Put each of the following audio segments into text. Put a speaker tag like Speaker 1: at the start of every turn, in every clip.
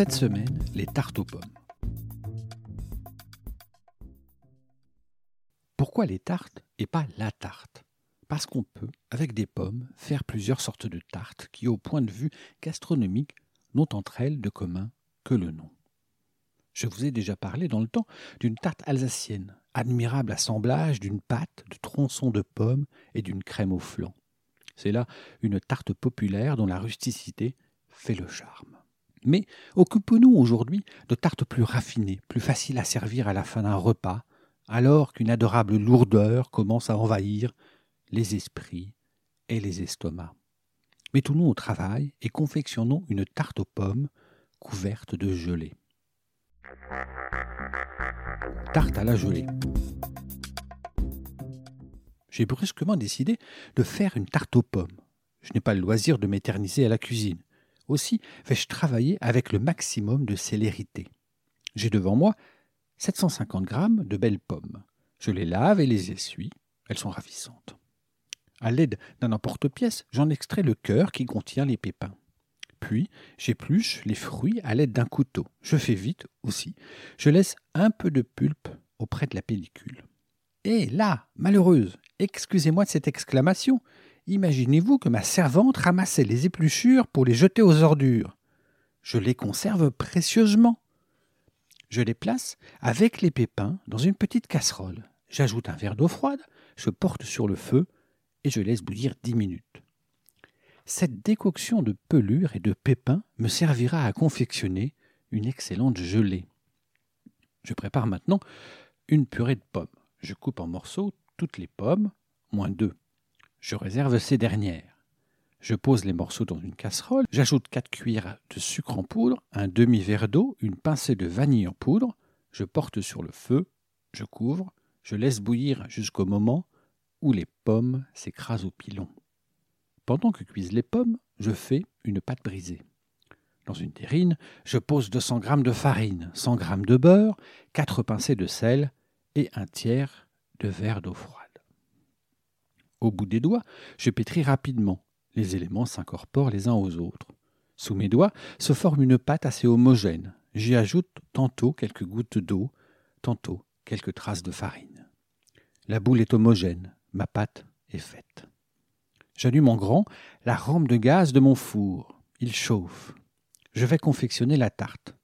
Speaker 1: Cette semaine, les tartes aux pommes. Pourquoi les tartes et pas la tarte? Parce qu'on peut, avec des pommes, faire plusieurs sortes de tartes qui, au point de vue gastronomique, n'ont entre elles de commun que le nom. Je vous ai déjà parlé dans le temps d'une tarte alsacienne, admirable assemblage d'une pâte, de tronçons de pommes et d'une crème au flanc. C'est là une tarte populaire dont la rusticité fait le charme. Mais occupons-nous aujourd'hui de tartes plus raffinées, plus faciles à servir à la fin d'un repas, alors qu'une adorable lourdeur commence à envahir les esprits et les estomacs. Mettons-nous au travail et confectionnons une tarte aux pommes couverte de gelée. Tarte à la gelée. J'ai brusquement décidé de faire une tarte aux pommes. Je n'ai pas le loisir de m'éterniser à la cuisine. Aussi vais-je travailler avec le maximum de célérité? J'ai devant moi 750 grammes de belles pommes. Je les lave et les essuie. Elles sont ravissantes. À l'aide d'un emporte-pièce, j'en extrais le cœur qui contient les pépins. Puis, j'épluche les fruits à l'aide d'un couteau. Je fais vite aussi. Je laisse un peu de pulpe auprès de la pellicule. Et là, malheureuse, excusez-moi de cette exclamation, Imaginez-vous que ma servante ramassait les épluchures pour les jeter aux ordures. Je les conserve précieusement. Je les place avec les pépins dans une petite casserole. J'ajoute un verre d'eau froide, je porte sur le feu et je laisse bouillir dix minutes. Cette décoction de pelure et de pépins me servira à confectionner une excellente gelée. Je prépare maintenant une purée de pommes. Je coupe en morceaux toutes les pommes, moins deux. Je réserve ces dernières. Je pose les morceaux dans une casserole, j'ajoute 4 cuillères de sucre en poudre, un demi-verre d'eau, une pincée de vanille en poudre, je porte sur le feu, je couvre, je laisse bouillir jusqu'au moment où les pommes s'écrasent au pilon. Pendant que cuisent les pommes, je fais une pâte brisée. Dans une terrine, je pose 200 g de farine, 100 g de beurre, 4 pincées de sel et un tiers de verre d'eau froide. Au bout des doigts, je pétris rapidement. Les éléments s'incorporent les uns aux autres. Sous mes doigts se forme une pâte assez homogène. J'y ajoute tantôt quelques gouttes d'eau, tantôt quelques traces de farine. La boule est homogène, ma pâte est faite. J'allume en grand la rampe de gaz de mon four. Il chauffe. Je vais confectionner la tarte.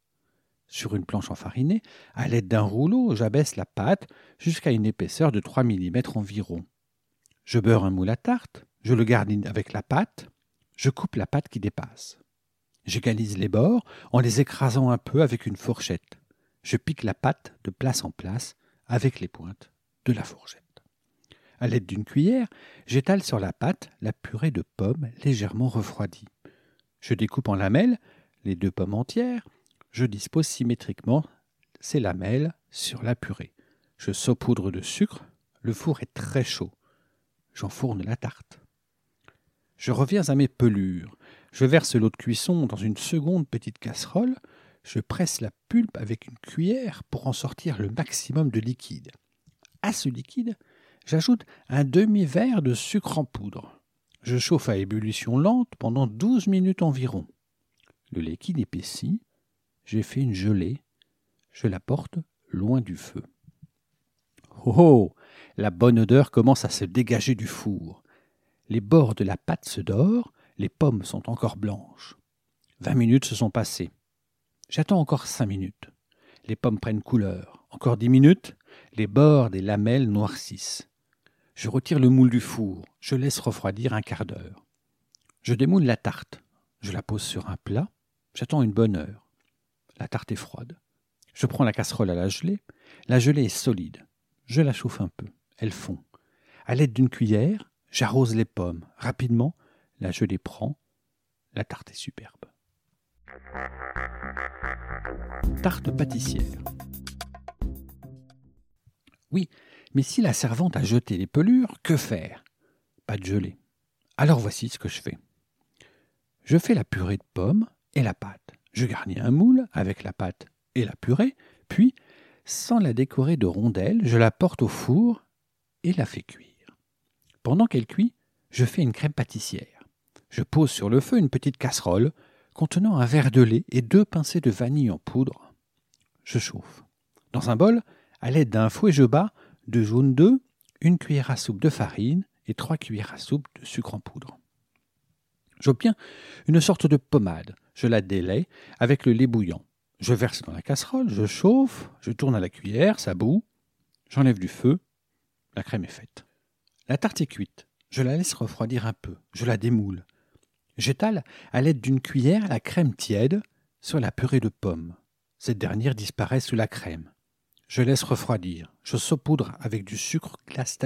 Speaker 1: Sur une planche enfarinée, à l'aide d'un rouleau, j'abaisse la pâte jusqu'à une épaisseur de 3 mm environ. Je beurre un moule à tarte, je le garnisse avec la pâte, je coupe la pâte qui dépasse. J'égalise les bords en les écrasant un peu avec une fourchette. Je pique la pâte de place en place avec les pointes de la fourchette. À l'aide d'une cuillère, j'étale sur la pâte la purée de pommes légèrement refroidie. Je découpe en lamelles les deux pommes entières. Je dispose symétriquement ces lamelles sur la purée. Je saupoudre de sucre. Le four est très chaud j'enfourne la tarte. Je reviens à mes pelures. Je verse l'eau de cuisson dans une seconde petite casserole. Je presse la pulpe avec une cuillère pour en sortir le maximum de liquide. À ce liquide, j'ajoute un demi-verre de sucre en poudre. Je chauffe à ébullition lente pendant douze minutes environ. Le liquide épaissit. J'ai fait une gelée. Je la porte loin du feu. Oh, oh la bonne odeur commence à se dégager du four. Les bords de la pâte se dorent, les pommes sont encore blanches. Vingt minutes se sont passées. J'attends encore cinq minutes. Les pommes prennent couleur. Encore dix minutes, les bords des lamelles noircissent. Je retire le moule du four. Je laisse refroidir un quart d'heure. Je démoule la tarte. Je la pose sur un plat. J'attends une bonne heure. La tarte est froide. Je prends la casserole à la gelée. La gelée est solide. Je la chauffe un peu. Elles fond. À l'aide d'une cuillère, j'arrose les pommes. Rapidement, là je les prends. La tarte est superbe. Tarte pâtissière. Oui, mais si la servante a jeté les pelures, que faire? Pas de gelée. Alors voici ce que je fais. Je fais la purée de pommes et la pâte. Je garnis un moule avec la pâte et la purée, puis, sans la décorer de rondelles, je la porte au four et la fais cuire. Pendant qu'elle cuit, je fais une crème pâtissière. Je pose sur le feu une petite casserole contenant un verre de lait et deux pincées de vanille en poudre. Je chauffe. Dans un bol, à l'aide d'un fouet, je bats de jaune d'œuf, une cuillère à soupe de farine et trois cuillères à soupe de sucre en poudre. J'obtiens une sorte de pommade. Je la délaie avec le lait bouillant. Je verse dans la casserole, je chauffe, je tourne à la cuillère, ça bout. J'enlève du feu. La crème est faite. La tarte est cuite. Je la laisse refroidir un peu. Je la démoule. J'étale à l'aide d'une cuillère la crème tiède sur la purée de pommes. Cette dernière disparaît sous la crème. Je laisse refroidir. Je saupoudre avec du sucre glace.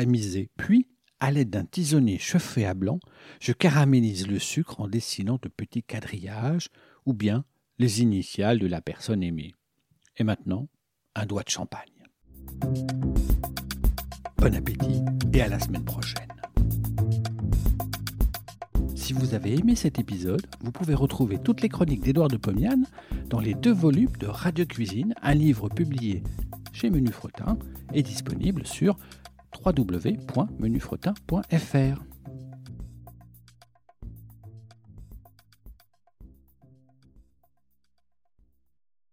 Speaker 1: Puis, à l'aide d'un tisonnier chauffé à blanc, je caramélise le sucre en dessinant de petits quadrillages ou bien les initiales de la personne aimée. Et maintenant, un doigt de champagne. Bon appétit et à la semaine prochaine. Si vous avez aimé cet épisode, vous pouvez retrouver toutes les chroniques d'Édouard de Pomian dans les deux volumes de Radio Cuisine, un livre publié chez Menu Fretin et disponible sur www.menufretin.fr.